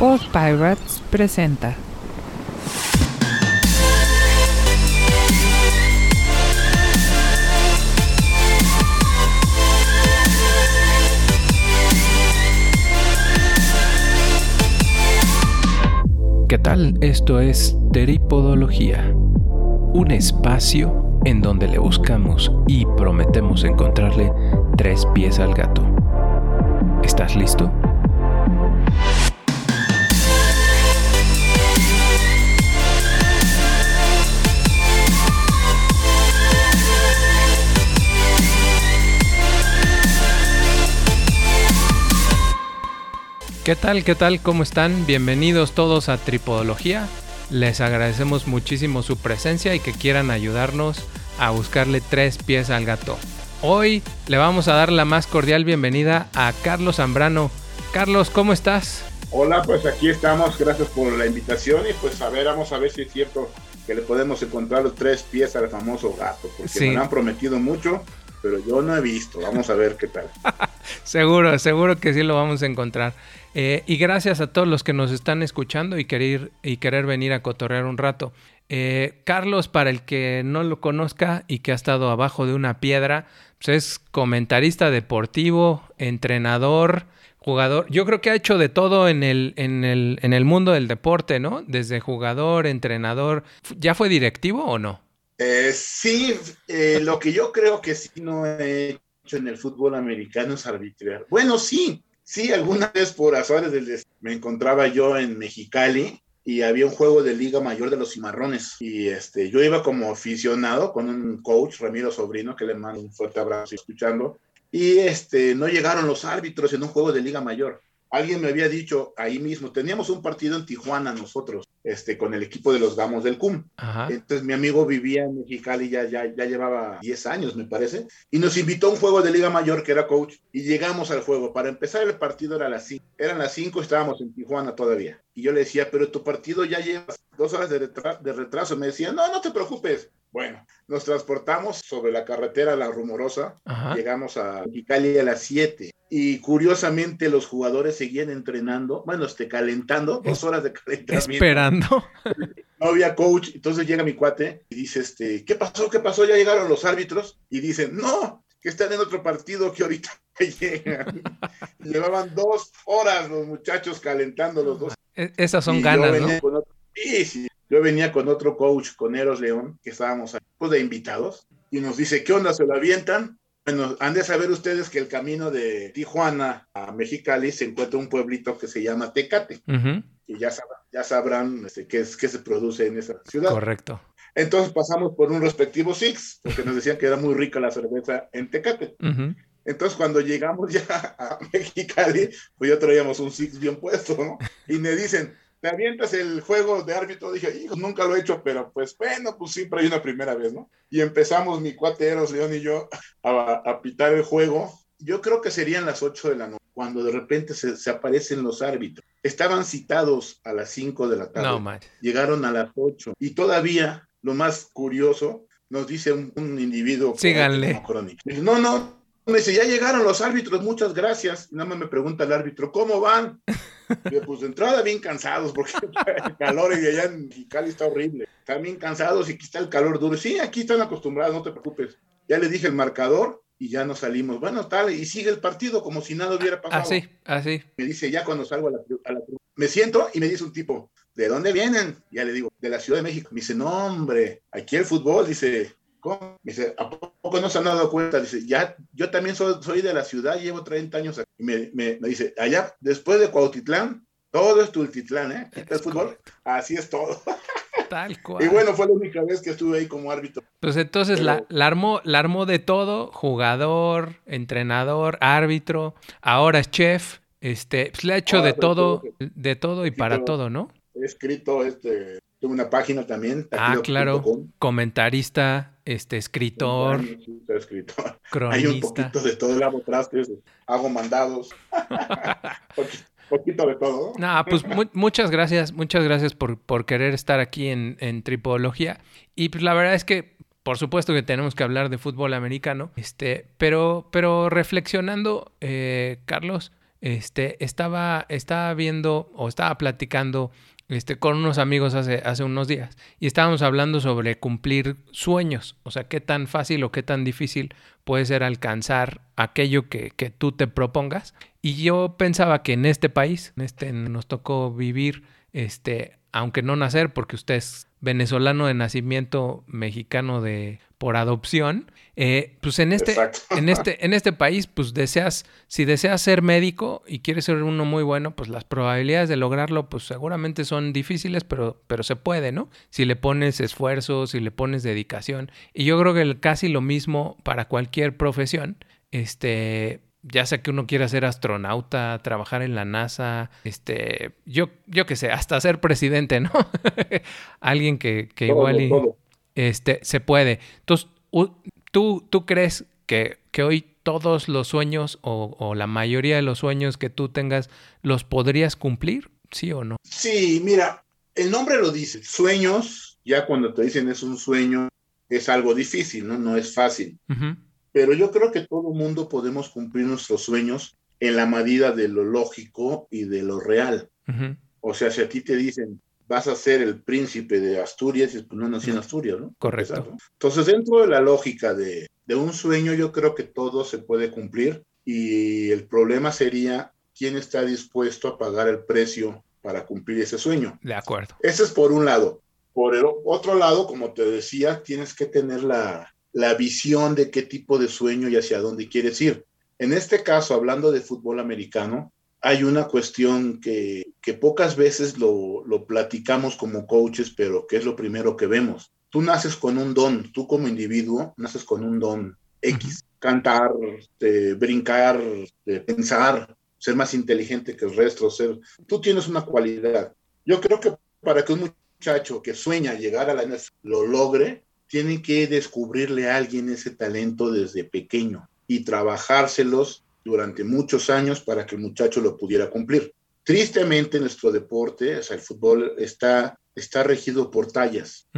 Post Pirates presenta. ¿Qué tal? Esto es Teripodología, un espacio en donde le buscamos y prometemos encontrarle tres pies al gato. ¿Estás listo? ¿Qué tal? ¿Qué tal? ¿Cómo están? Bienvenidos todos a Tripodología. Les agradecemos muchísimo su presencia y que quieran ayudarnos a buscarle tres pies al gato. Hoy le vamos a dar la más cordial bienvenida a Carlos Zambrano. Carlos, ¿cómo estás? Hola, pues aquí estamos, gracias por la invitación y pues a ver, vamos a ver si es cierto que le podemos encontrar los tres pies al famoso gato, porque me han prometido mucho, pero yo no he visto, vamos a ver qué tal. seguro, seguro que sí lo vamos a encontrar. Eh, y gracias a todos los que nos están escuchando y querer, y querer venir a cotorrear un rato. Eh, Carlos, para el que no lo conozca y que ha estado abajo de una piedra, pues es comentarista deportivo, entrenador, jugador. Yo creo que ha hecho de todo en el, en el, en el mundo del deporte, ¿no? Desde jugador, entrenador. ¿Ya fue directivo o no? Eh, sí, lo que yo creo que sí no he en el fútbol americano es arbitrar. Bueno, sí, Sí, alguna vez por azares del me encontraba yo en Mexicali y había un juego de Liga Mayor de los Cimarrones. Y este, yo iba como aficionado con un coach, Ramiro Sobrino, que le mando un fuerte abrazo escuchando. Y este, no llegaron los árbitros en un juego de Liga Mayor alguien me había dicho ahí mismo, teníamos un partido en Tijuana nosotros, este, con el equipo de los Gamos del CUM. Entonces mi amigo vivía en Mexicali, ya, ya, ya llevaba 10 años, me parece, y nos invitó a un juego de Liga Mayor que era coach, y llegamos al juego. Para empezar el partido era a las 5, eran las 5, estábamos en Tijuana todavía. Y yo le decía, pero tu partido ya lleva dos horas de, de retraso. Me decía, no, no te preocupes. Bueno, nos transportamos sobre la carretera La Rumorosa, llegamos a Mexicali a las 7 y curiosamente los jugadores seguían entrenando, bueno, este, calentando, dos horas de calentamiento. Esperando. No había coach, entonces llega mi cuate y dice, este, ¿qué pasó? ¿Qué pasó? Ya llegaron los árbitros y dicen, no, que están en otro partido que ahorita llegan. Llevaban dos horas los muchachos calentando los dos. E-, esas son ganas, ¿no? Sí, sí. Yo venía con otro coach, con Eros León, que estábamos pues, de invitados, y nos dice, ¿qué onda? ¿Se lo avientan? Bueno, han de saber ustedes que el camino de Tijuana a Mexicali se encuentra un pueblito que se llama Tecate. Y ya, ya sabrán este, qué, es, qué se produce en esa ciudad. Correcto. Entonces pasamos por un respectivo Six, porque nos decían que era muy rica la cerveza en Tecate. Entonces cuando llegamos ya a Mexicali, pues ya traíamos un Six bien puesto, ¿no? Y me dicen, te avientas el juego de árbitro, dije, hijo, nunca lo he hecho, pero pues bueno, pues siempre hay una primera vez, ¿no? Y empezamos mi cuate Eros, León y yo a, pitar el juego. Yo creo que serían las 8 de la noche, cuando de repente se, aparecen los árbitros. Estaban citados a las 5 de la tarde. No, Llegaron a las 8. Y todavía, lo más curioso, nos dice un, individuo. Síganle. No, no, me dice, ya llegaron los árbitros, muchas gracias. Y nada más me pregunta el árbitro, ¿cómo van? pues de entrada bien cansados, porque el calor y allá en Cali está horrible. Están bien cansados y aquí está el calor duro. Sí, aquí están acostumbrados, no te preocupes. Ya le dije el marcador y ya nos salimos. Bueno, tal, y sigue el partido como si nada hubiera pasado. Así, así. Me dice, ya cuando salgo a la, a la... Me siento y me dice un tipo, ¿de dónde vienen? Ya le digo, de la Ciudad de México. Me dice, no, hombre, aquí el fútbol, dice, ¿Cómo? dice, ¿a poco no se han dado cuenta? Dice, ya, yo también soy, soy de la ciudad, llevo 30 años aquí. Y me, me, dice, allá, después de Cuautitlán, todo es Tultitlán, ¿eh? ¿El fútbol? Así es todo. Tal cual. Y bueno, fue la única vez que estuve ahí como árbitro. Pues entonces la, la, armó, la armó de todo, jugador, entrenador, árbitro, ahora es chef, este, pues le ha hecho de todo, de todo y para todo, ¿no? He escrito este, tengo una página también. Ah, claro. Comentarista, este, escritor. escritor. Cronista. Hay un poquito de todo. el hago trastes, hago mandados. poquito de todo. No, pues muchas gracias, muchas gracias por, por querer estar aquí en, en Tripología. Y pues la verdad es que, por supuesto que tenemos que hablar de fútbol americano, este, pero, pero reflexionando, eh, Carlos, este, estaba, estaba viendo o estaba platicando este, con unos amigos hace, hace unos días y estábamos hablando sobre cumplir sueños, o sea, qué tan fácil o qué tan difícil puede ser alcanzar aquello que, que tú te propongas. Y yo pensaba que en este país, en este, nos tocó vivir, este, aunque no nacer, porque usted es venezolano de nacimiento, mexicano de por adopción, eh, pues en este, en este, en este país, pues deseas, si deseas ser médico y quieres ser uno muy bueno, pues las probabilidades de lograrlo, pues seguramente son difíciles, pero, pero se puede, ¿no? Si le pones esfuerzo, si le pones dedicación. Y yo creo que casi lo mismo para cualquier profesión. Este, ya sea que uno quiera ser astronauta, trabajar en la NASA, este, yo, yo qué sé, hasta ser presidente, ¿no? Alguien que, que igual y, este, se puede. Entonces, ¿tú, tú crees que, que hoy todos los sueños o, o, la mayoría de los sueños que tú tengas los podrías cumplir? ¿Sí o no? Sí, mira, el nombre lo dice, sueños, ya cuando te dicen es un sueño, es algo difícil, ¿no? No es fácil. Uh pero yo creo que todo mundo podemos cumplir nuestros sueños en la medida de lo lógico y de lo real. O sea, si a ti te dicen, vas a ser el príncipe de Asturias, pues no nací en Asturias, ¿no? Correcto. Entonces, dentro de la lógica de, de un sueño, yo creo que todo se puede cumplir y el problema sería quién está dispuesto a pagar el precio para cumplir ese sueño. De acuerdo. Ese es por un lado. Por el otro lado, como te decía, tienes que tener la, la visión de qué tipo de sueño y hacia dónde quieres ir. En este caso, hablando de fútbol americano, hay una cuestión que, pocas veces lo, platicamos como coaches, pero que es lo primero que vemos. Tú naces con un don, tú como individuo naces con un don X, cantar, brincar, pensar, ser más inteligente que el resto, ser, tú tienes una cualidad. Yo creo que para que un muchacho que sueña llegar a la NFL lo logre, tienen que descubrirle a alguien ese talento desde pequeño y trabajárselos durante muchos años para que el muchacho lo pudiera cumplir. Tristemente nuestro deporte, o sea, el fútbol está, está regido por tallas.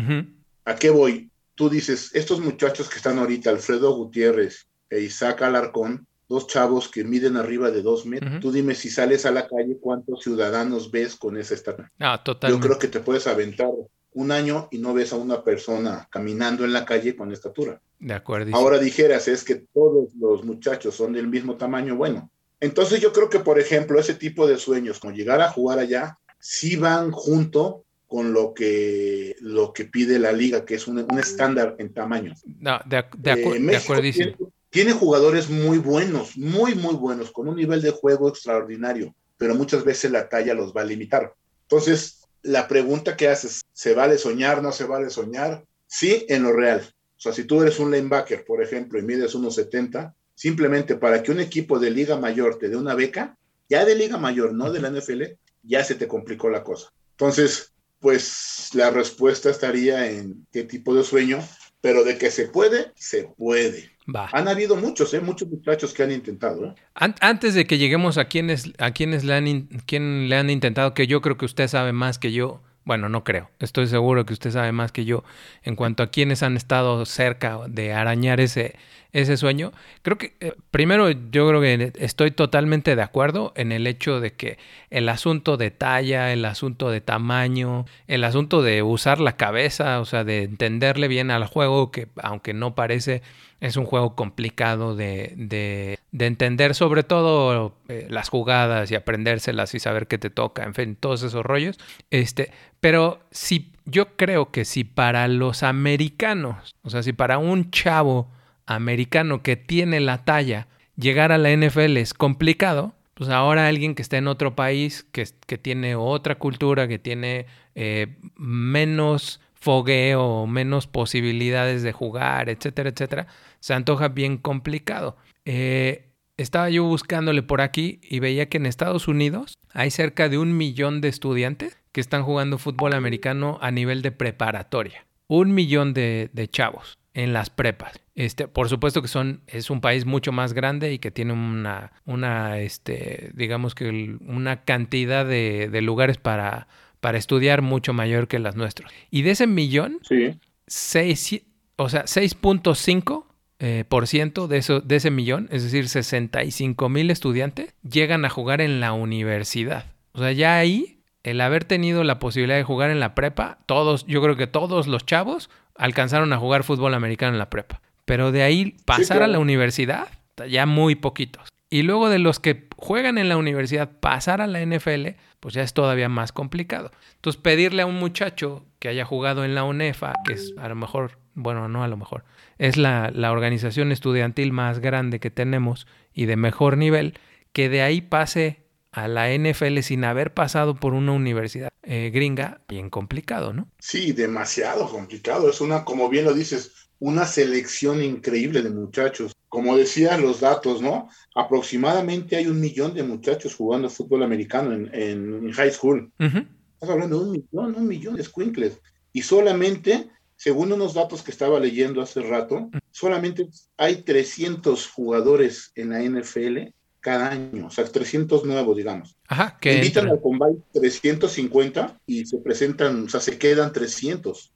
¿A qué voy? Tú dices, estos muchachos que están ahorita, Alfredo Gutiérrez e Isaac Alarcón, dos chavos que miden arriba de dos metros. Tú dime si sales a la calle, ¿cuántos ciudadanos ves con esa estatura? Ah, totalmente. Yo creo que te puedes aventar un año y no ves a una persona caminando en la calle con estatura. De acuerdo. Ahora dijeras, es que todos los muchachos son del mismo tamaño, bueno. Entonces yo creo que, por ejemplo, ese tipo de sueños, como llegar a jugar allá, sí van junto con lo que, lo que pide la liga, que es un, estándar en tamaño. No, de, de, eh, acuerdo. Tiene, tiene jugadores muy buenos, muy, muy buenos, con un nivel de juego extraordinario, pero muchas veces la talla los va a limitar. Entonces, la pregunta que haces, ¿se vale soñar, no se vale soñar? Sí, en lo real. O sea, si tú eres un linebacker, por ejemplo, y mides unos 70, simplemente para que un equipo de Liga Mayor te dé una beca, ya de Liga Mayor, no de la NFL, ya se te complicó la cosa. Entonces, pues la respuesta estaría en qué tipo de sueño, pero de que se puede, se puede. Han habido muchos, ¿eh? muchos muchachos que han intentado. ¿eh? Antes de que lleguemos a quienes, a quienes le, han, quien le han intentado, que yo creo que usted sabe más que yo, bueno, no creo, estoy seguro que usted sabe más que yo en cuanto a quienes han estado cerca de arañar ese, ese sueño. Creo que, eh, primero, yo creo que estoy totalmente de acuerdo en el hecho de que el asunto de talla, el asunto de tamaño, el asunto de usar la cabeza, o sea, de entenderle bien al juego, que aunque no parece es un juego complicado de, de, de entender, sobre todo eh, las jugadas y aprendérselas y saber qué te toca, en fin, todos esos rollos. Este, pero si yo creo que si para los americanos, o sea, si para un chavo americano que tiene la talla, llegar a la NFL es complicado, pues ahora alguien que está en otro país, que, que tiene otra cultura, que tiene eh, menos fogueo, menos posibilidades de jugar, etcétera, etcétera, se antoja bien complicado. Eh, estaba yo buscándole por aquí y veía que en Estados Unidos hay cerca de un millón de estudiantes que están jugando fútbol americano a nivel de preparatoria. Un millón de, chavos en las prepas. Este, por supuesto que son, es un país mucho más grande y que tiene una, una este, digamos que una cantidad de, de lugares para, para estudiar mucho mayor que las nuestras. Y de ese millón, sí. seis, o sea, 6.5 eh, por ciento de, eso, de ese millón, es decir, 65 mil estudiantes, llegan a jugar en la universidad. O sea, ya ahí, el haber tenido la posibilidad de jugar en la prepa, todos, yo creo que todos los chavos alcanzaron a jugar fútbol americano en la prepa. Pero de ahí pasar a la universidad, ya muy poquitos. Y luego de los que juegan en la universidad, pasar a la NFL, pues ya es todavía más complicado. Entonces, pedirle a un muchacho que haya jugado en la UNEFA, que es a lo mejor, bueno, no a lo mejor, es la, la organización estudiantil más grande que tenemos y de mejor nivel, que de ahí pase a la NFL sin haber pasado por una universidad eh, gringa, bien complicado, ¿no? Sí, demasiado complicado. Es una, como bien lo dices, una selección increíble de muchachos. Como decían los datos, ¿no? Aproximadamente hay un millón de muchachos jugando fútbol americano en, en high school. Estás hablando de un millón, un millón de squinkles. Y solamente, según unos datos que estaba leyendo hace rato, solamente hay 300 jugadores en la NFL cada año, o sea, 300 nuevos, digamos. Ajá, que Invitan al Combine 350 y se presentan, o sea, se quedan 300.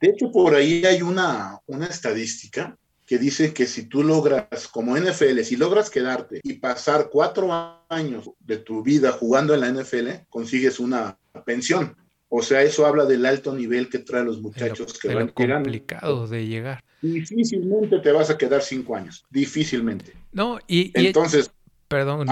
De hecho, por ahí hay una, una estadística que dice que si tú logras, como NFL, si logras quedarte y pasar cuatro años de tu vida jugando en la NFL, consigues una pensión. O sea, eso habla del alto nivel que traen los muchachos que van llegando. complicado de llegar. Difícilmente te vas a quedar cinco años, difícilmente. No, y, entonces Perdón.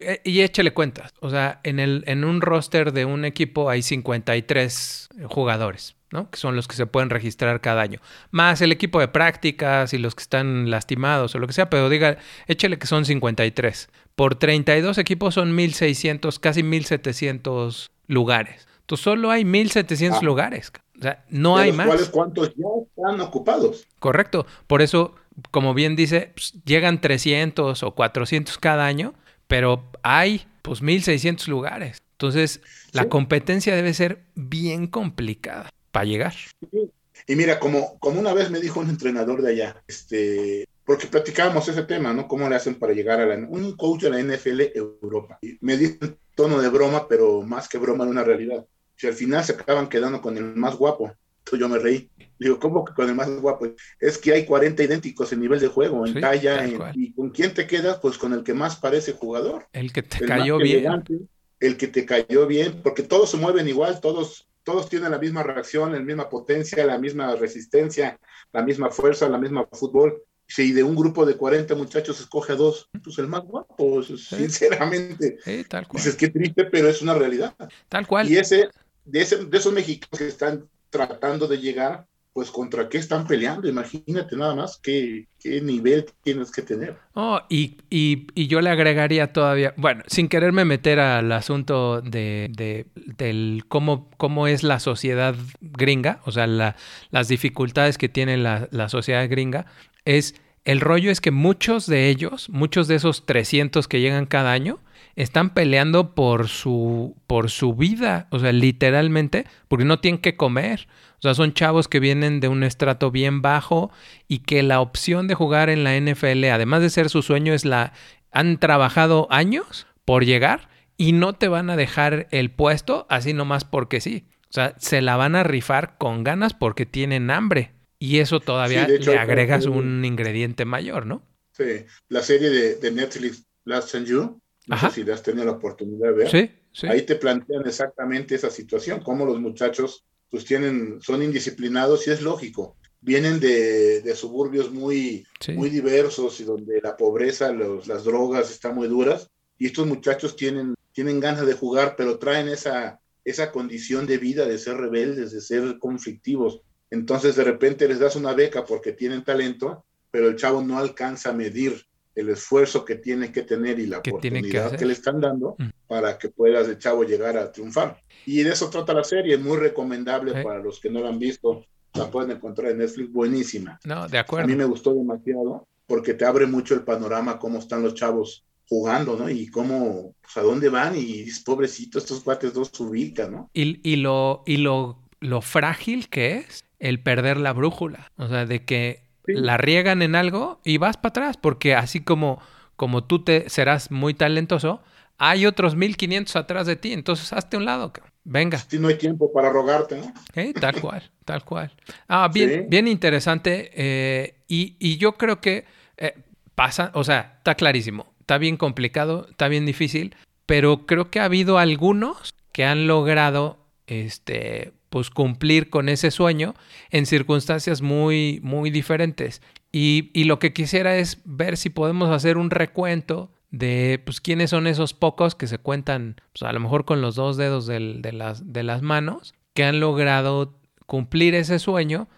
Eh, y échale cuentas. O sea, en, el, en un roster de un equipo hay 53 jugadores, ¿no? Que son los que se pueden registrar cada año. Más el equipo de prácticas y los que están lastimados o lo que sea, pero diga, échale que son 53. Por 32 equipos son 1600, casi 1700 lugares. Entonces solo hay 1700 ah. lugares. O sea, no hay más. ¿Cuántos ya están ocupados? Correcto. Por eso como bien dice, pues, llegan 300 o 400 cada año, pero hay pues 1600 lugares. Entonces, la competencia debe ser bien complicada para llegar. Y mira, como, como una vez me dijo un entrenador de allá, este, porque platicábamos ese tema, ¿no? ¿Cómo le hacen para llegar a la, un coach de la NFL Europa? Y me dijo en tono de broma, pero más que broma en una realidad. Si al final se acaban quedando con el más guapo, yo me reí. Digo, ¿cómo que con el más guapo? Es que hay 40 idénticos en nivel de juego, en talla, y con quién te quedas, pues con el que más parece jugador. El que te cayó bien. el que te cayó bien, porque todos se mueven igual, todos, todos tienen la misma reacción, la misma potencia, la misma resistencia, la misma fuerza, la misma fútbol. Si de un grupo de 40 muchachos escoge a dos, pues el más guapo, sinceramente. Sí, tal cual. Dices, qué triste, pero es una realidad. Tal cual. Y ese, de, ese, de esos mexicanos que están tratando de llegar, pues contra qué están peleando. Imagínate nada más qué, qué nivel tienes que tener. Oh, y, y, yo le agregaría todavía, bueno, sin quererme meter al asunto de, de del cómo, cómo es la sociedad gringa, o sea, la, las dificultades que tiene la, la sociedad gringa, es el rollo es que muchos de ellos, muchos de esos 300 que llegan cada año, están peleando por su, por su vida, o sea, literalmente, porque no tienen que comer. O sea, son chavos que vienen de un estrato bien bajo y que la opción de jugar en la NFL, además de ser su sueño, es la... Han trabajado años por llegar y no te van a dejar el puesto así nomás porque sí. O sea, se la van a rifar con ganas porque tienen hambre. Y eso todavía le agregas un ingrediente mayor, ¿no? Sí, la serie de, de Netflix, Last and You, no sé si has tenido la oportunidad de ver. Sí, sí. Ahí te plantean exactamente esa situación, cómo los muchachos pues tienen, son indisciplinados y es lógico. Vienen de, de suburbios muy, muy diversos y donde la pobreza, los, las drogas están muy duras y estos muchachos tienen, tienen ganas de jugar, pero traen esa, esa condición de vida de ser rebeldes, de ser conflictivos. Entonces de repente les das una beca porque tienen talento, pero el chavo no alcanza a medir el esfuerzo que tiene que tener y la oportunidad que, le están dando mm. para que puedas de chavo llegar a triunfar. Y de eso trata la serie, muy recomendable para los que no la han visto, la pueden encontrar en Netflix, buenísima. No, de acuerdo. A mí me gustó demasiado porque te abre mucho el panorama, cómo están los chavos jugando, ¿no? Y cómo, pues, a dónde van y pobrecito, estos cuates dos se ubican, ¿no? Y, y, lo, y lo, lo frágil que es el perder la brújula, o sea, de que la riegan en algo y vas para atrás, porque así como, como tú te serás muy talentoso, hay otros 1500 atrás de ti, entonces hazte un lado, venga. Si no hay tiempo para rogarte, ¿no? tal cual, tal cual. Ah, bien, bien interesante. Eh, y, y, yo creo que eh, pasa, o sea, está clarísimo, está bien complicado, está bien difícil, pero creo que ha habido algunos que han logrado este, pues cumplir con ese sueño en circunstancias muy, muy diferentes. Y, y, lo que quisiera es ver si podemos hacer un recuento de pues quiénes son esos pocos que se cuentan pues, a lo mejor con los dos dedos de, las, de las manos que han logrado cumplir ese sueño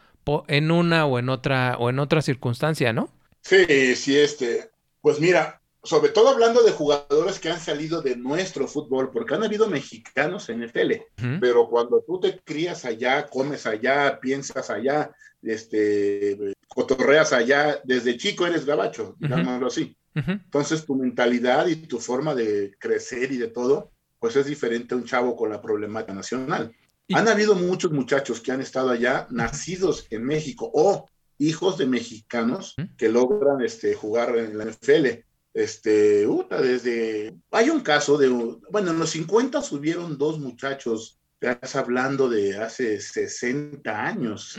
en una o en otra o en otra circunstancia, ¿no? Sí, sí, este, pues mira, sobre todo hablando de jugadores que han salido de nuestro fútbol, porque han habido mexicanos en el tele, pero cuando tú te crías allá, comes allá, piensas allá, este, cotorreas allá, desde chico eres gabacho, digámoslo así. Entonces tu mentalidad y tu forma de crecer y de todo, pues es diferente a un chavo con la problemática nacional. Han habido muchos muchachos que han estado allá, nacidos en México o hijos de mexicanos que logran este, jugar en la NFL. Este, desde, hay un caso de, bueno, en los 50 subieron dos muchachos estás hablando de hace 60 años.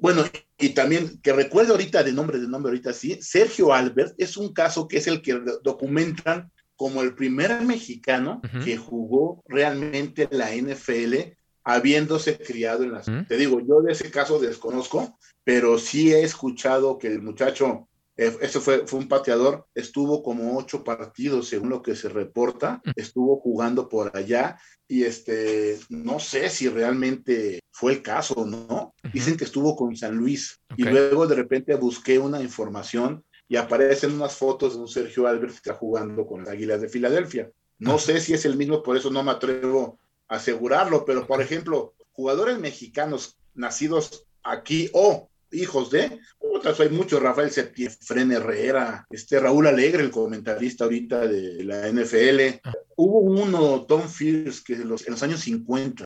bueno, y también que recuerdo ahorita de nombre, de nombre ahorita sí, Sergio Albert es un caso que es el que documentan como el primer mexicano que jugó realmente la NFL habiéndose criado en las... Te digo, yo de ese caso desconozco, pero sí he escuchado que el muchacho ese fue, fue un pateador, estuvo como ocho partidos, según lo que se reporta, estuvo jugando por allá y este, no sé si realmente fue el caso o no. Dicen que estuvo con San Luis y luego de repente busqué una información y aparecen unas fotos de un Sergio Albert que está jugando con las Águilas de Filadelfia. No sé si es el mismo, por eso no me atrevo a asegurarlo, pero por ejemplo, jugadores mexicanos nacidos aquí o hijos de, otras hay muchos, Rafael Septién, Fren Herrera, este Raúl Alegre, el comentarista ahorita de la NFL. Hubo uno, Tom Fierce, que en los, en los años 50,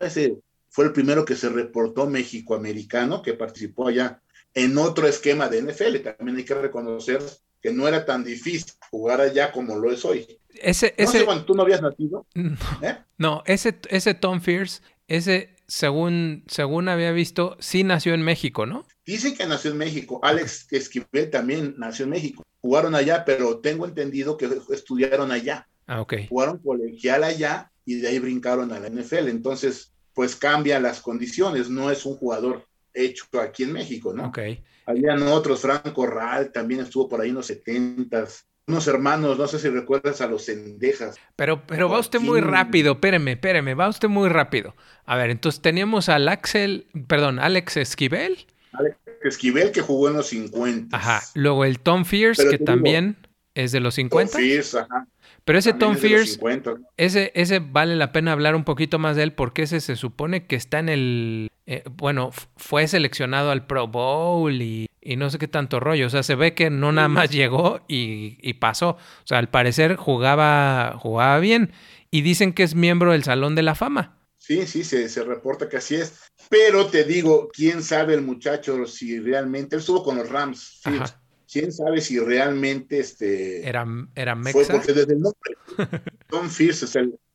ese fue el primero que se reportó México-americano, que participó allá en otro esquema de NFL. También hay que reconocer que no era tan difícil jugar allá como lo es hoy. Ese, ese... cuando tú no habías nacido. ¿eh? No, ese, ese Tom Fierce, ese según, según había visto, sí nació en México, ¿no? Dicen que nació en México. Alex Esquivel también nació en México. Jugaron allá, pero tengo entendido que estudiaron allá. Ah, ok. Jugaron colegial allá y de ahí brincaron a la NFL. Entonces, pues cambia las condiciones. No es un jugador hecho aquí en México, ¿no? Ok. Habían otros, Franco Ral también estuvo por ahí en los setentas unos hermanos, no sé si recuerdas a los Cendejas. Pero, pero va usted muy rápido, espéreme, espéreme, va usted muy rápido. A ver, entonces teníamos al Axel, perdón, Alex Esquivel. Alex Esquivel que jugó en los 50. Ajá, luego el Tom Fierce que también es de los 50. Tom Fierce, ajá. Pero ese Tom Fierce, ese, ese vale la pena hablar un poquito más de él porque ese se supone que está en el, eh, bueno, fue seleccionado al Pro Bowl y, no sé qué tanto rollo. O sea, se ve que no nada más llegó y, pasó. O sea, al parecer jugaba, jugaba bien y dicen que es miembro del Salón de la Fama. Sí, sí, se, se reporta que así es. Pero te digo, quién sabe el muchacho si realmente, él estuvo con los Rams. Sí, quién sabe si realmente este era, era Fue porque desde el nombre Tom Fierce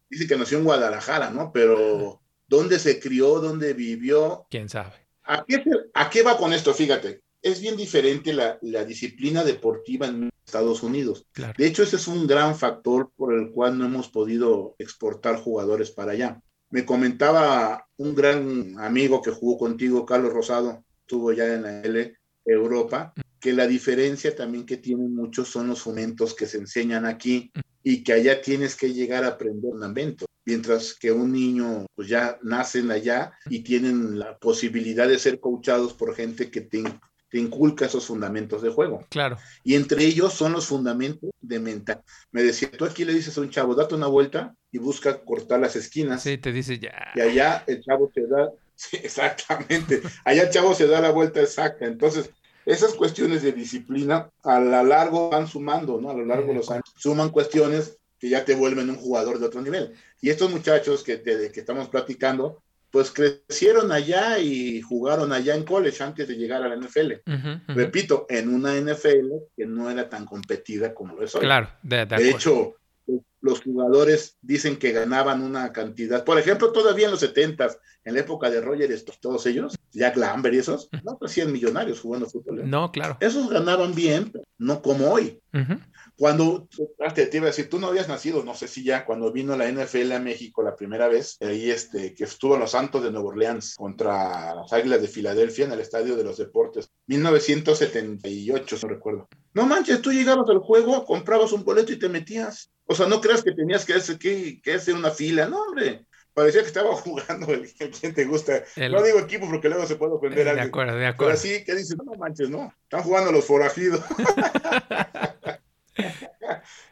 dice que nació en Guadalajara, ¿no? Pero ¿dónde se crió? ¿Dónde vivió? ¿Quién sabe? ¿A qué, a qué va con esto? Fíjate, es bien diferente la, la disciplina deportiva en Estados Unidos. De hecho, ese es un gran factor por el cual no hemos podido exportar jugadores para allá. Me comentaba un gran amigo que jugó contigo, Carlos Rosado, estuvo ya en la L Europa, que la diferencia también que tienen muchos son los fomentos que se enseñan aquí y que allá tienes que llegar a aprender un ambiente, mientras que un niño pues ya nacen allá y tienen la posibilidad de ser coachados por gente que te, te inculca esos fundamentos de juego. Claro. Y entre ellos son los fundamentos de mental. Me decía, tú aquí le dices a un chavo, date una vuelta y busca cortar las esquinas. Sí, te dice ya. Y allá el chavo te da, sí, exactamente, allá el chavo se da la vuelta exacta. Entonces, esas cuestiones de disciplina a lo largo van sumando, ¿no? A lo largo de los años suman cuestiones que ya te vuelven un jugador de otro nivel. Y estos muchachos que, de, que estamos platicando, pues crecieron allá y jugaron allá en college antes de llegar a la NFL. Repito, en una NFL que no era tan competida como lo es hoy. Claro, de, de, hecho, los jugadores dicen que ganaban una cantidad. Por ejemplo, todavía en los 70 en la época de Roger, estos, todos ellos, Jack Lambert y esos, no parecían millonarios jugando fútbol. ¿eh? No, claro. Esos ganaban bien, no como hoy. Cuando, te, te iba a decir, tú no habías nacido, no sé si ya, cuando vino la NFL a México la primera vez, ahí este, que estuvo los Santos de Nueva Orleans contra las Águilas de Filadelfia en el Estadio de los Deportes, 1978, no recuerdo. No manches, tú llegabas al juego, comprabas un boleto y te metías. O sea, no creas que tenías que hacer, que, que hacer una fila, no, hombre parecía que estaba jugando el, quien te gusta. no digo equipo porque luego se puede ofender a alguien. De acuerdo, de acuerdo. Pero sí, que dices, no manches, no, están jugando los forajidos.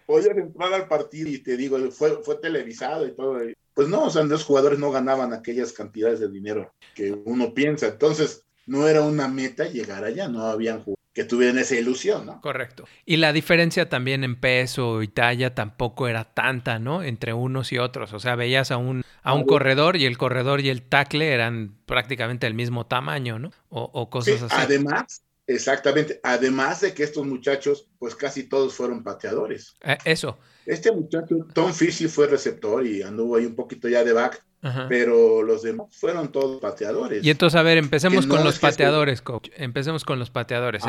Podías entrar al partido y te digo, fue, fue televisado y todo. Pues no, o sea, los jugadores no ganaban aquellas cantidades de dinero que uno piensa. Entonces, no era una meta llegar allá, no habían que tuvieran esa ilusión, ¿no? Correcto. Y la diferencia también en peso y talla tampoco era tanta, ¿no? Entre unos y otros. O sea, veías a un, a un corredor y el corredor y el tackle eran prácticamente el mismo tamaño, ¿no? O, cosas así. Además, Exactamente. Además de que estos muchachos, pues casi todos fueron pateadores. Eh, eso. Este muchacho, Tom Fishy, fue receptor y anduvo ahí un poquito ya de back, pero los demás fueron todos pateadores. Y entonces, a ver, empecemos con los pateadores, coach. Empecemos con los pateadores.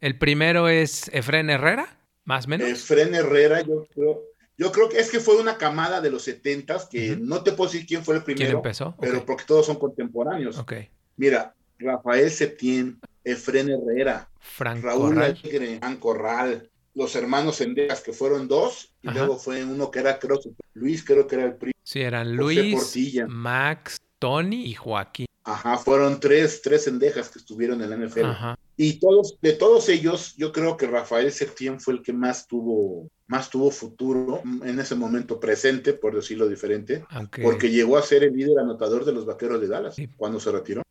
El, primero es Efren Herrera, más o menos. Efren Herrera, yo creo. Yo creo que es que fue una camada de los setentas que no te puedo decir quién fue el primero. ¿Quién empezó? Pero porque todos son contemporáneos. Ok. Mira, Rafael Septién, Efren Herrera, Raúl Corral. Alegre, Corral, los hermanos Sendejas, que fueron dos, y luego fue uno que era, creo, Luis, creo que era el primo. Sí, eran Luis, Max, Tony y Joaquín. Ajá, fueron tres, tres Sendejas que estuvieron en la NFL. Ajá. Y todos, de todos ellos, yo creo que Rafael Septién fue el que más tuvo, más tuvo futuro en ese momento presente, por decirlo diferente, porque llegó a ser el líder anotador de los vaqueros de Dallas cuando se retiró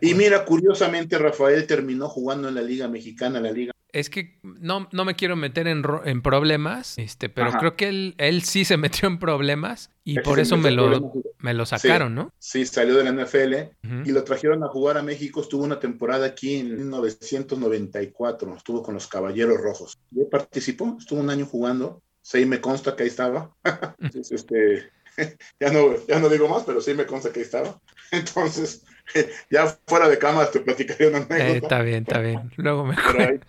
y mira, curiosamente, Rafael terminó jugando en la Liga Mexicana, la Liga. Es que no, no me quiero meter en, en problemas, este, pero creo que él, él sí se metió en problemas y por eso me lo, me lo sacaron, ¿no? Sí, salió de la NFL y lo trajeron a jugar a México. Estuvo una temporada aquí en 1994, estuvo con los Caballeros Rojos. Y participó, estuvo un año jugando. Sí, me consta que ahí estaba. este, ya, no, ya no digo más, pero sí me consta que ahí estaba. Entonces, ya fuera de cámara te platicaría una anécdota. Eh, está bien, está bien. Luego me ahí,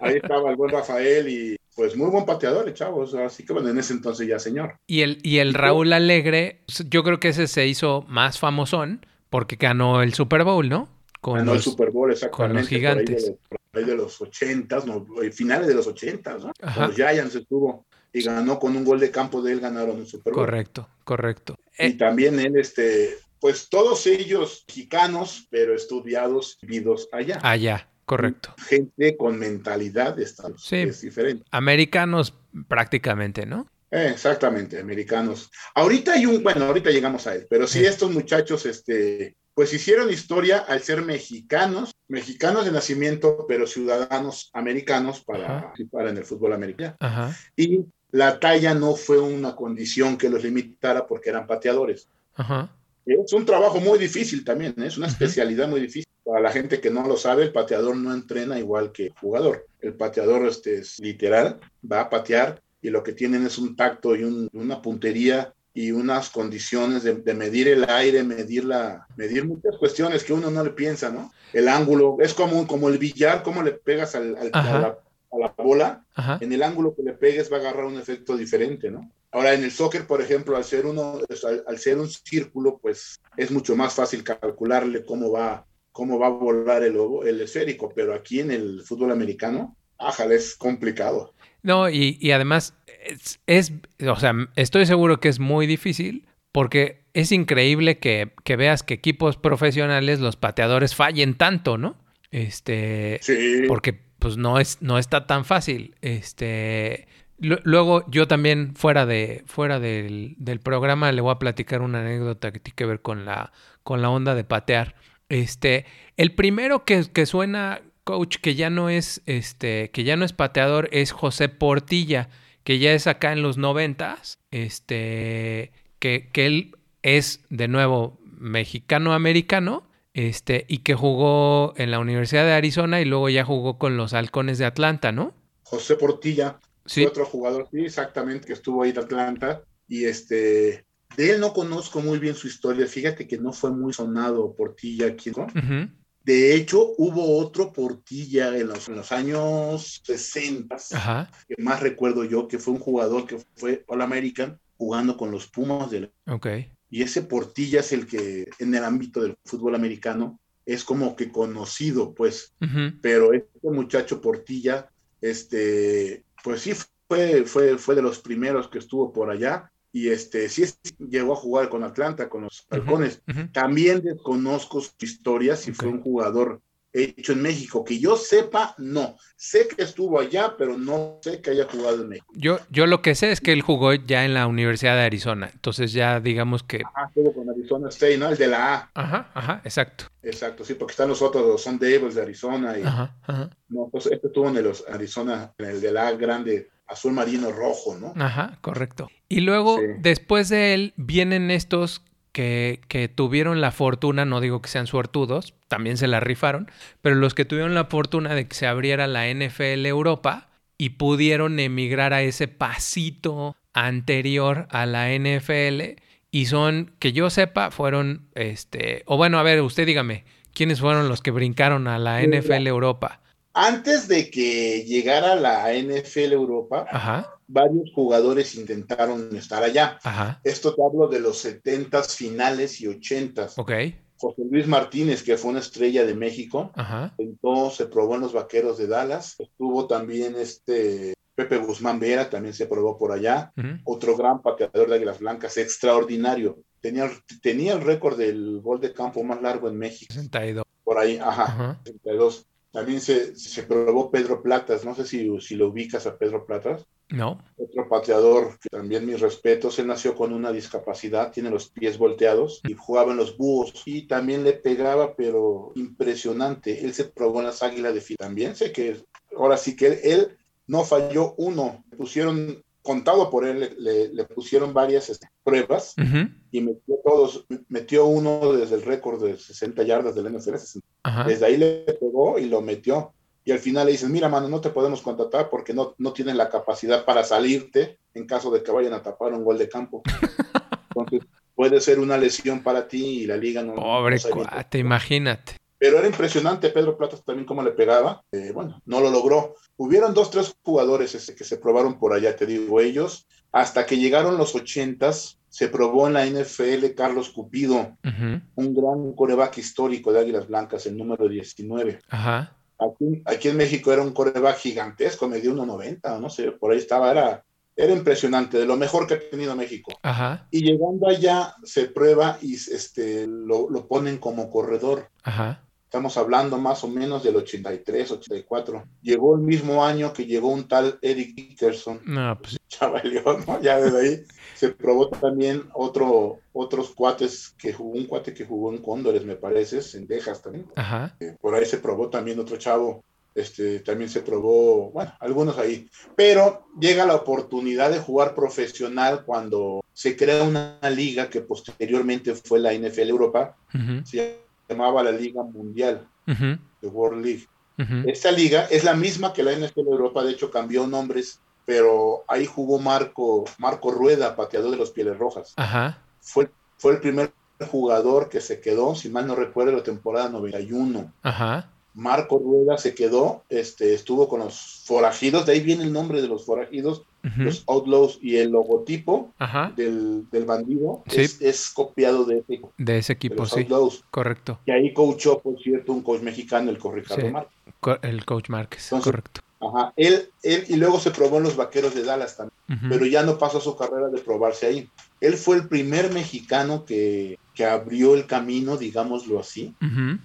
ahí, estaba el buen Rafael y pues muy buen pateador, chavos. Así que bueno, en ese entonces ya señor. Y el, y el Raúl Alegre, yo creo que ese se hizo más famosón porque ganó el Super Bowl, ¿no? Con ganó el Super Bowl, exactamente. Con los gigantes. Por ahí de, los ochentas, no, finales de los ochentas, ¿no? Los Giants estuvo y ganó con un gol de campo de él, ganaron el Super Bowl. Correcto, correcto. Y también él, este, pues todos ellos mexicanos, pero estudiados, vividos allá. Allá, correcto. Gente con mentalidad sí. es diferente. Americanos prácticamente, ¿no? Eh, exactamente, americanos. Ahorita hay un, bueno, ahorita llegamos a él, pero sí, estos muchachos, este, pues hicieron historia al ser mexicanos, mexicanos de nacimiento, pero ciudadanos americanos para participar en el fútbol americano. Y la talla no fue una condición que los limitara porque eran pateadores. Ajá. Es un trabajo muy difícil también, ¿eh? es una especialidad muy difícil. Para la gente que no lo sabe, el pateador no entrena igual que el jugador. El pateador este, es literal, va a patear y lo que tienen es un tacto y una puntería y unas condiciones de, medir el aire, medir, la, medir muchas cuestiones que uno no le piensa, ¿no? El ángulo, es como, como el billar, cómo le pegas al, a, la, bola, en el ángulo que le pegues va a agarrar un efecto diferente, ¿no? Ahora, en el soccer, por ejemplo, al ser, uno, al, ser un círculo, pues es mucho más fácil calcularle cómo va, cómo va a volar el, el esférico, pero aquí en el fútbol americano, ájale, es complicado. No, y, además, es, o sea, estoy seguro que es muy difícil porque es increíble que, que, veas que equipos profesionales, los pateadores fallen tanto, ¿no? Este, sí. porque pues no es, no está tan fácil. Este, Luego yo también fuera de fuera del, programa le voy a platicar una anécdota que tiene que ver con la con la onda de patear. Este, el primero que, que, suena coach que ya no es este que ya no es pateador es José Portilla, que ya es acá en los noventas, este que, que él es de nuevo mexicano americano, este y que jugó en la Universidad de Arizona y luego ya jugó con los Halcones de Atlanta, ¿no? José Portilla Sí. otro jugador, sí, exactamente, que estuvo ahí en Atlanta. Y este, de él no conozco muy bien su historia. Fíjate que no fue muy sonado Portilla aquí, ¿no? De hecho, hubo otro Portilla en los, en los años 60, Ajá. que más recuerdo yo, que fue un jugador que fue All American jugando con los Pumas del Ok. y ese Portilla es el que en el ámbito del fútbol americano es como que conocido, pues, pero este muchacho Portilla, este, pues sí fue, fue, fue de los primeros que estuvo por allá y este, sí llegó a jugar con Atlanta, con los halcones. Ujú. También desconozco su historia, si fue un jugador hecho en México, que yo sepa, no. Sé que estuvo allá, pero no sé que haya jugado en México. Yo, yo lo que sé es que él jugó ya en la Universidad de Arizona. Entonces ya digamos que... Ah, estuvo con Arizona State, ¿no? El de la A. Ajá, ajá, exacto. Exacto, sí, porque están los otros, son Devils de Arizona y Ajá, ajá. no, pues este estuvo en el Arizona, en el de la A grande, azul marino rojo, ¿no? Ajá, correcto. Y luego, Sí. después de él, vienen estos que, que tuvieron la fortuna, no digo que sean suertudos, también se la rifaron, pero los que tuvieron la fortuna de que se abriera la NFL Europa y pudieron emigrar a ese pasito anterior a la NFL y son, que yo sepa, fueron, este, o bueno, a ver, usted dígame, ¿quiénes fueron los que brincaron a la. NFL Europa? Antes de que llegara la NFL Europa, Ajá, varios jugadores intentaron estar allá. ajá, Esto te hablo de los 70s finales y 80s. ok, José Luis Martínez, que fue una estrella de México, ajá, entonces se probó en los Vaqueros de Dallas. Estuvo también este Pepe Guzmán Vera, también se probó por allá. Otro gran pateador de Águilas Blancas, extraordinario. Tenía, tenía el récord del gol de campo más largo en México. 62, Por ahí, ajá. 32. También se, se probó Pedro Platas. No sé si, si lo ubicas a Pedro Platas. No, Otro pateador, que también mis respetos, él nació con una discapacidad, tiene los pies volteados y jugaba en los búhos y también le pegaba, pero impresionante. Él se probó en las águilas de Fila. También sé que ahora sí que él, él no falló uno. Le pusieron, contado por él, le, pusieron varias este, pruebas y metió todos, metió uno desde el récord de 60 yardas del NFL, 60 ajá. desde ahí le pegó y lo metió. Y al final le dicen, mira, mano, no te podemos contratar porque no, no tienen la capacidad para salirte en caso de que vayan a tapar un gol de campo. Entonces, puede ser una lesión para ti y la liga no... Pobre no cuate, imagínate. Pero era impresionante Pedro Platas también cómo le pegaba. Eh, bueno, no lo logró. Hubieron dos, tres jugadores este, que se probaron por allá, te digo ellos. Hasta que llegaron los ochentas, se probó en la NFL Carlos Cupido, un gran coreback histórico de Águilas Blancas, el número 19. Ajá. Aquí, aquí en México era un coreback gigantesco, me dio 1.90, no sé, por ahí estaba, era, era impresionante, de lo mejor que ha tenido México. Ajá. Y llegando allá se prueba y este, lo, lo ponen como corredor. Ajá. Estamos hablando más o menos del 83, 84. Llegó el mismo año que llegó un tal Eric Dickerson, No, pues chavalió, ¿no? Ya desde ahí se probó también otro, otros cuates que jugó, un cuate que jugó en Cóndores, me parece, en Texas también. ajá. Eh, por ahí se probó también otro chavo, este, también se probó, bueno, algunos ahí, pero llega la oportunidad de jugar profesional cuando se crea una liga que posteriormente fue la NFL Europa, se llamaba la Liga Mundial, ujú, de World League. Esta liga es la misma que la NFL Europa, de hecho cambió nombres, pero ahí jugó Marco, Marco Rueda, pateador de los Pieles Rojas. Ajá. Fue, fue el primer jugador que se quedó, si mal no recuerdo, la temporada 91. Ajá. Marco Rueda se quedó, este, estuvo con los forajidos, de ahí viene el nombre de los forajidos, los Outlaws, y el logotipo del, del bandido Sí. es, es copiado de, ese- De ese de equipo, los sí. Outlaws. Correcto. Y ahí coachó, por cierto, un coach mexicano, el Ricardo Sí. Márquez. El coach Márquez. Entonces- Correcto. Ajá. Él, él, y luego se probó en los vaqueros de Dallas también, pero ya no pasó su carrera de probarse ahí. Él fue el primer mexicano que, que abrió el camino, digámoslo así,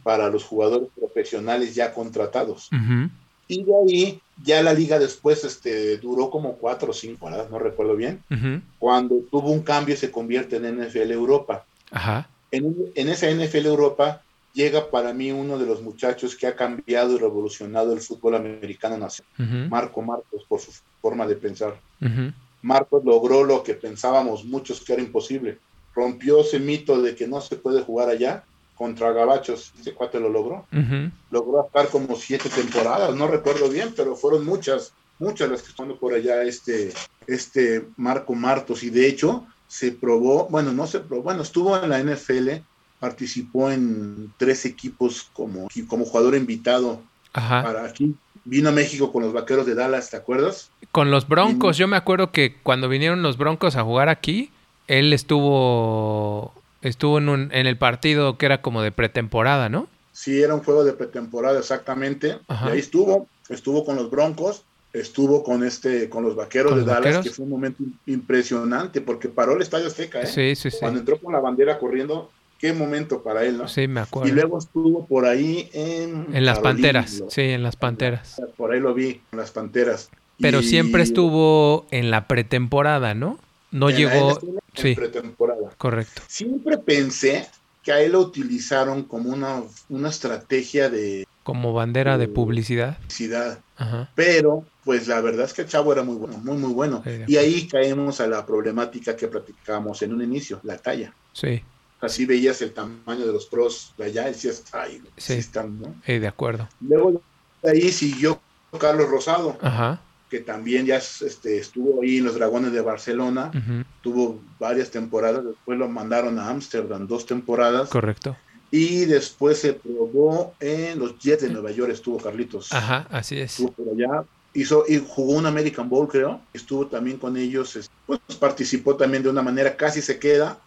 para los jugadores profesionales ya contratados. ujú. Y de ahí ya la liga después este, duró como cuatro o cinco, ¿verdad? no recuerdo bien. Cuando tuvo un cambio se convierte en NFL Europa. Ajá. En, en esa NFL Europa llega para mí uno de los muchachos que ha cambiado y revolucionado el fútbol americano nacional, ujú, Marco Marcos, por su forma de pensar. Marcos logró lo que pensábamos muchos que era imposible. Rompió ese mito de que no se puede jugar allá contra Gabachos. Ese cuate lo logró. Logró estar como siete temporadas, no recuerdo bien, pero fueron muchas. muchas las que están por allá, este, este Marco Martos, y de hecho se probó, bueno, no se probó, bueno, estuvo en la NFL, participó en tres equipos como, como jugador invitado para aquí. Vino a México con los vaqueros de Dallas, ¿te acuerdas? Con los Broncos, yo me acuerdo que cuando vinieron los Broncos a jugar aquí, él estuvo estuvo en, un, en el partido que era como de pretemporada, ¿no? Sí, era un juego de pretemporada, exactamente. Y ahí estuvo, estuvo con los Broncos, estuvo con este, con los vaqueros de Dallas, que fue un momento impresionante, porque paró el Estadio Azteca, ¿eh? Sí, sí, sí. Cuando entró con la bandera corriendo, qué momento para él, ¿no? Sí, me acuerdo. Y luego estuvo por ahí en... En las Panteras, sí, en las Panteras. Por ahí lo vi, en las Panteras. Pero siempre estuvo en la pretemporada, ¿no? No llegó... sí. pretemporada. Correcto. Siempre pensé que a él lo utilizaron como una, una estrategia de... Como bandera de, publicidad. Publicidad. Pero, pues la verdad es que el chavo era muy bueno, muy, muy bueno. y ahí caemos a la problemática que platicábamos en un inicio, la talla. Sí. Así veías el tamaño de los pros de allá y decías, ay, sí, están, ¿no? de acuerdo. Luego de ahí siguió Carlos Rosado. Ajá que también ya este, estuvo ahí en los Dragones de Barcelona, tuvo varias temporadas, después lo mandaron a Ámsterdam dos temporadas. Correcto. Y después se probó en los Jets de Nueva York, estuvo Carlitos. Ajá, así es. Estuvo por allá, hizo, y jugó un American Bowl, creo, estuvo también con ellos, pues participó también de una manera, casi se queda.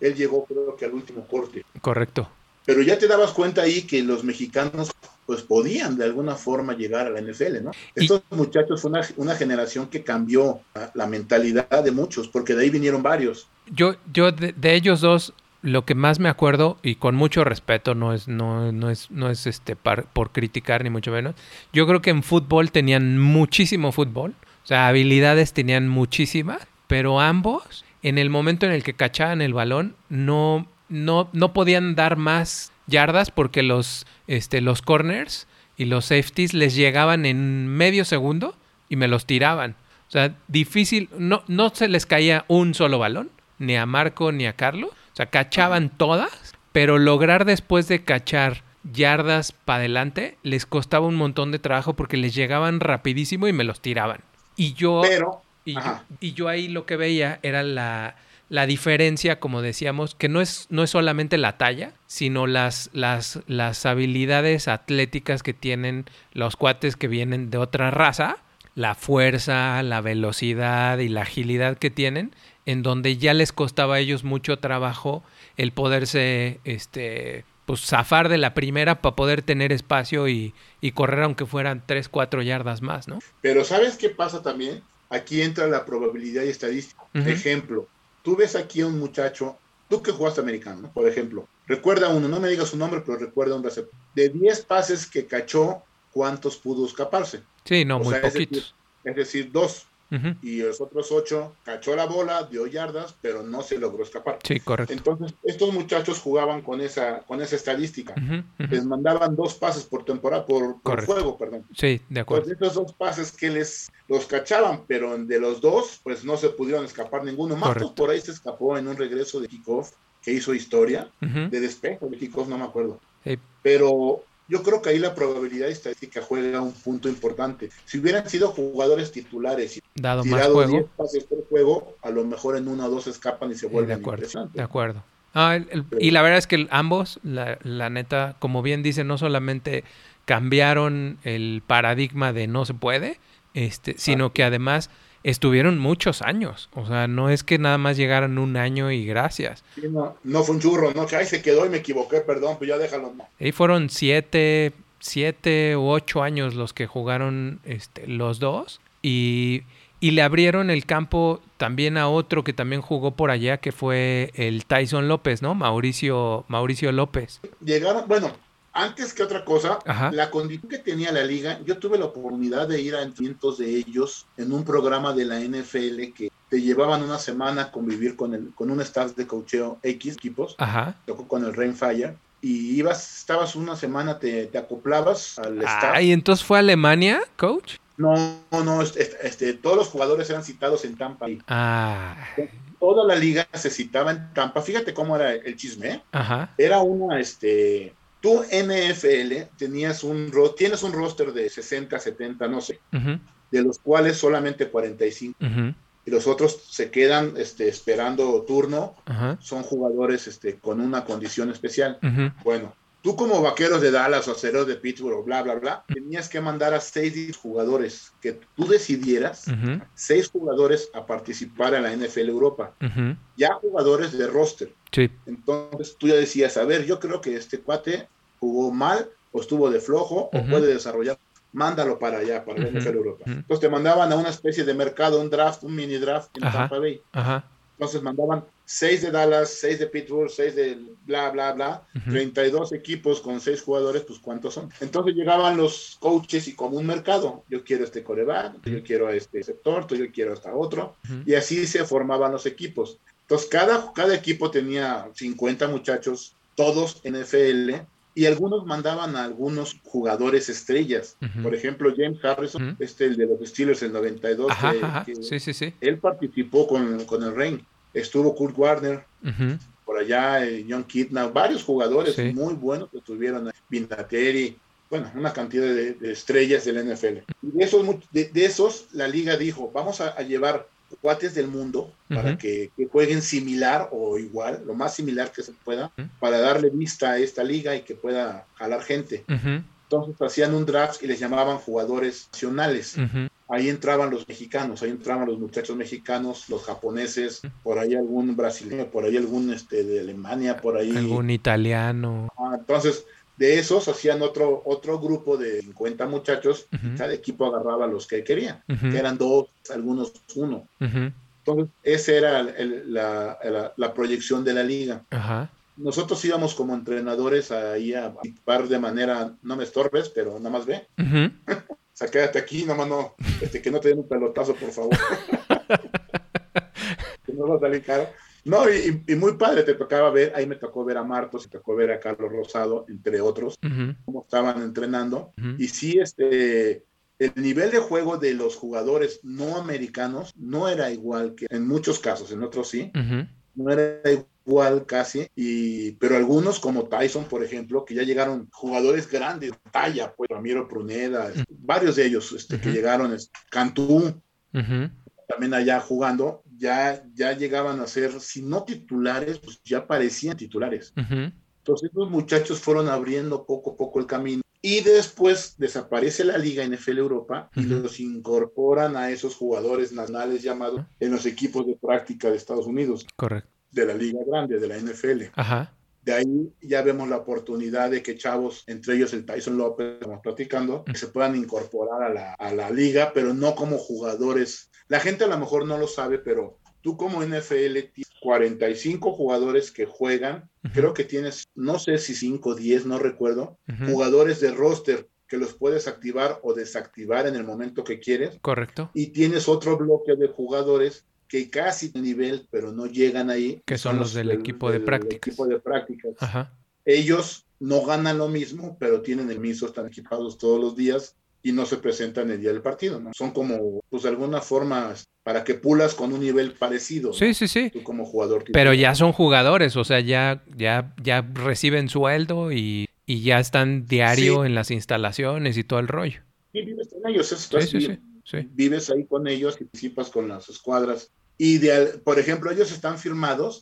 Él llegó creo que al último corte. Correcto. Pero ya te dabas cuenta ahí que los mexicanos pues podían de alguna forma llegar a la NFL, ¿no? Estos muchachos fue una, generación que cambió la, mentalidad de muchos, porque de ahí vinieron varios. Yo, yo de, ellos dos, lo que más me acuerdo, y con mucho respeto, no es, no, no es, no es este por criticar ni mucho menos, yo creo que en fútbol tenían muchísimo fútbol, o sea, habilidades tenían muchísimas, pero ambos, en el momento en el que cachaban el balón, no no, no podían dar más yardas porque los, este, los corners y los safeties les llegaban en medio segundo y me los tiraban. O sea, difícil, no, no se les caía un solo balón, ni a Marco ni a Carlos. O sea, cachaban todas, pero lograr después de cachar yardas para adelante les costaba un montón de trabajo porque les llegaban rapidísimo y me los tiraban. Y yo, y yo ahí lo que veía era la, la diferencia, como decíamos, que no es, no es solamente la talla, sino las, las, las habilidades atléticas que tienen los cuates que vienen de otra raza, la fuerza, la velocidad y la agilidad que tienen, en donde ya les costaba a ellos mucho trabajo el poderse este, pues, zafar de la primera para poder tener espacio y, correr aunque fueran 3, 4 yardas más, ¿no? Pero ¿sabes qué pasa también? Aquí entra la probabilidad y estadística. Ejemplo, tú ves aquí a un muchacho, tú que jugaste americano, por ejemplo, recuerda uno, no me digas su nombre, pero recuerda un receptor. De 10 pases que cachó, ¿cuántos pudo escaparse? Sí, no, muy poquitos. Es decir, dos. Y los otros ocho cachó la bola, dio yardas, pero no se logró escapar. Sí, correcto. Entonces, estos muchachos jugaban con esa, con esa estadística. Les mandaban dos pases por temporada, por, juego, perdón. Sí, de acuerdo. Entonces, estos dos pases que les los cachaban, pero de los dos, pues no se pudieron escapar ninguno. Matos por ahí se escapó en un regreso de kickoff que hizo historia, de despejo de kickoff, no me acuerdo. Pero yo creo que ahí la probabilidad estadística juega un punto importante. Si hubieran sido jugadores titulares y dado más juego, pases por juego, a lo mejor en uno o dos escapan y se vuelven de acuerdo, De acuerdo. Ah, y la verdad es que ambos, la, la, neta, como bien dice, no solamente cambiaron el paradigma de no se puede, este, sino que además estuvieron muchos años. O sea, no es que nada más llegaran un año y gracias. no, fue un churro, no, que ahí se quedó y me equivoqué, perdón, pues ya déjalo. No. Ahí fueron siete, siete u ocho años los que jugaron este, los dos. Y, y le abrieron el campo también a otro que también jugó por allá, que fue el Tyson López, ¿no? Mauricio, Mauricio López. Llegaron, bueno, antes que otra cosa, la condición que tenía la liga, yo tuve la oportunidad de ir a entrenamientos de ellos en un programa de la NFL que te llevaban una semana a convivir con, el, con un staff de cocheo X equipos. Ajá. Tocó con el Rainfire. Y ibas, estabas una semana, te, acoplabas al staff. Ah, ¿y entonces fue a Alemania, coach? No, no, este, este, todos los jugadores eran citados en Tampa. Ah. Toda la liga se citaba en Tampa. Fíjate cómo era el chisme. ¿eh? Ajá. Era una, este, Tú NFL tenías un tienes un roster de 60, 70, no sé. de los cuales solamente 45 Ujú, y los otros se quedan este, esperando turno, son jugadores este, con una condición especial. Bueno, tú como vaqueros de Dallas o aceros de Pittsburgh o bla, bla, bla, tenías que mandar a seis jugadores que tú decidieras, ujú, seis jugadores a participar en la NFL Europa, ujú. ya jugadores de roster. Sí. Entonces tú ya decías, a ver, yo creo que este cuate jugó mal o estuvo de flojo o Ujú. puede desarrollar. Mándalo para allá, para la NFL Europa. Entonces te mandaban a una especie de mercado, un draft, un mini draft en Ajá. Tampa Bay. Ajá. Entonces mandaban seis de Dallas, seis de Pittsburgh, seis de bla, bla, bla. Ujú. 32 equipos con seis jugadores, pues ¿cuántos son? Entonces llegaban los coaches y como un mercado. Yo quiero este coreback, yo quiero este sector, yo quiero hasta otro. Ujú. Y así se formaban los equipos. Entonces cada, cada equipo tenía 50 muchachos, todos NFL. Y algunos mandaban a algunos jugadores estrellas. Ujú. Por ejemplo, James Harrison, Ujú. este el de los Steelers en 92, Ajá, que- ajá. que Sí, sí, sí. él participó con, con el Reign. Estuvo Kurt Warner, por allá eh, John Kidna, varios jugadores Sí. muy buenos que estuvieron. Vinatieri, bueno, una cantidad de, de estrellas del NFL. Y de esos, de, de esos, la liga dijo, vamos a, a llevar cuates del mundo para que, que jueguen similar o igual, lo más similar que se pueda, para darle vista a esta liga y que pueda jalar gente. Entonces hacían un draft y les llamaban jugadores nacionales. Ahí entraban los mexicanos, ahí entraban los muchachos mexicanos, los japoneses, por ahí algún brasileño, por ahí algún este de Alemania, por ahí. Algún italiano. Ah, entonces, de esos hacían otro, otro grupo de 50 muchachos, cada equipo agarraba a los que quería, que eran dos, algunos uno. ujú. Entonces, esa era el- la, la- la proyección de la liga. Ajá. Nosotros íbamos como entrenadores ahí a participar de manera, no me estorbes, pero nada más ve. O sea, quédate aquí, no, este, que no te den un pelotazo, por favor. que no va a salir caro. No, y, y muy padre, te tocaba ver, ahí me tocó ver a Martos, me tocó ver a Carlos Rosado, entre otros, cómo estaban entrenando. Y sí, este, el nivel de juego de los jugadores no americanos no era igual que en muchos casos, en otros sí, no era igual casi, y, pero algunos como Tyson, por ejemplo, que ya llegaron jugadores grandes, talla, pues Ramiro Pruneda, varios de ellos este, que llegaron, Cantú, también allá jugando, ya, ya llegaban a ser, si no titulares, pues ya parecían titulares. Entonces los muchachos fueron abriendo poco a poco el camino. Y después desaparece la Liga NFL Europa y los incorporan a esos jugadores nacionales llamados en los equipos de práctica de Estados Unidos, Correcto. De la Liga Grande, de la NFL. Ajá. De ahí ya vemos la oportunidad de que chavos, entre ellos el Tyson López, estamos platicando, que se puedan incorporar a la, a la liga, pero no como jugadores. La gente a lo mejor no lo sabe, pero tú como NFL tienes 45 jugadores que juegan, creo que tienes, no sé si 5 o 10, no recuerdo, jugadores de roster que los puedes activar o desactivar en el momento que quieres, Correcto. y tienes otro bloque de jugadores que casi nivel, pero no llegan ahí. Que son los del equipo de prácticas. equipo de prácticas. Ajá. Ellos no ganan lo mismo, pero tienen el mismo, están equipados todos los días y no se presentan el día del partido, ¿no? Son como, pues de alguna forma, para que pulas con un nivel parecido. ¿no? Sí, sí, sí. Tú como jugador. Pero ya son jugadores, o sea, ya, ya, ya reciben sueldo y, y ya están diario Sí. en las instalaciones y todo el rollo. Sí, vives con ellos, eso Sí, sí, sí. Vives ahí con ellos, participas con las escuadras. Y, de, por ejemplo, ellos están firmados